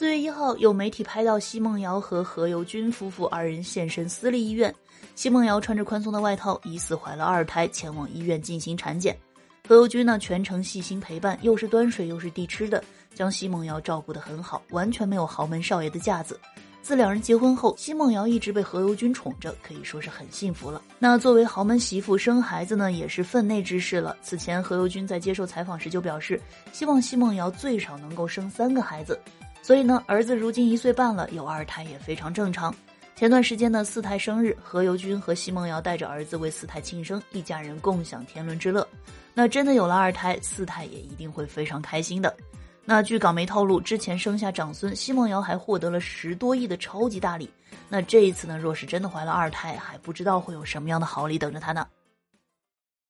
四月一号，有媒体拍到奚梦瑶和何猷君夫妇二人现身私立医院。奚梦瑶穿着宽松的外套，疑似怀了二胎，前往医院进行产检。何猷君呢，全程细心陪伴，又是端水又是递吃的，将奚梦瑶照顾得很好，完全没有豪门少爷的架子。自两人结婚后，奚梦瑶一直被何猷君宠着，可以说是很幸福了。那作为豪门媳妇，生孩子呢也是分内之事了。此前何猷君在接受采访时就表示，希望奚梦瑶最少能够生三个孩子。所以呢，儿子如今一岁半了，有二胎也非常正常。前段时间呢，四太生日，何猷君和奚梦瑶带着儿子为四太庆生，一家人共享天伦之乐。那真的有了二胎，四太也一定会非常开心的。那据港媒透露，之前生下长孙，奚梦瑶还获得了十多亿的超级大礼。那这一次呢，若是真的怀了二胎，还不知道会有什么样的好礼等着她呢。